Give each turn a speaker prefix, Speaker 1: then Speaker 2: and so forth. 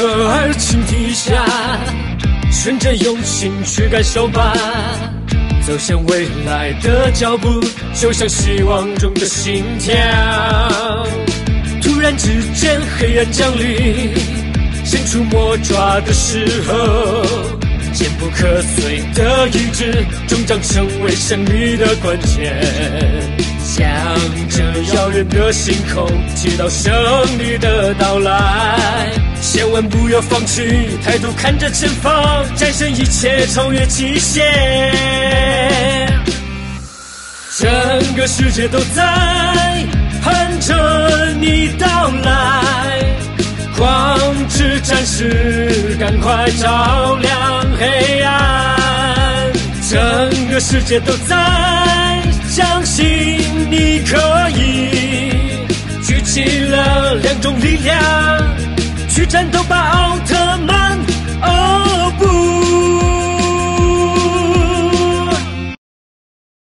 Speaker 1: 热爱情底下，选择用心去感受吧。走向未来的脚步，就像希望中的心跳。突然之间，黑暗降临，伸出魔爪的时候，坚不可摧的意志，终将成为胜利的关键。向着遥远的星空，祈祷胜利的到来。千万不要放弃，抬头看着前方，战胜一切，超越极限。整个世界都在盼着你到来，光之战士，赶快照亮黑暗。整个世界都在相信，起了两种力量去战斗吧。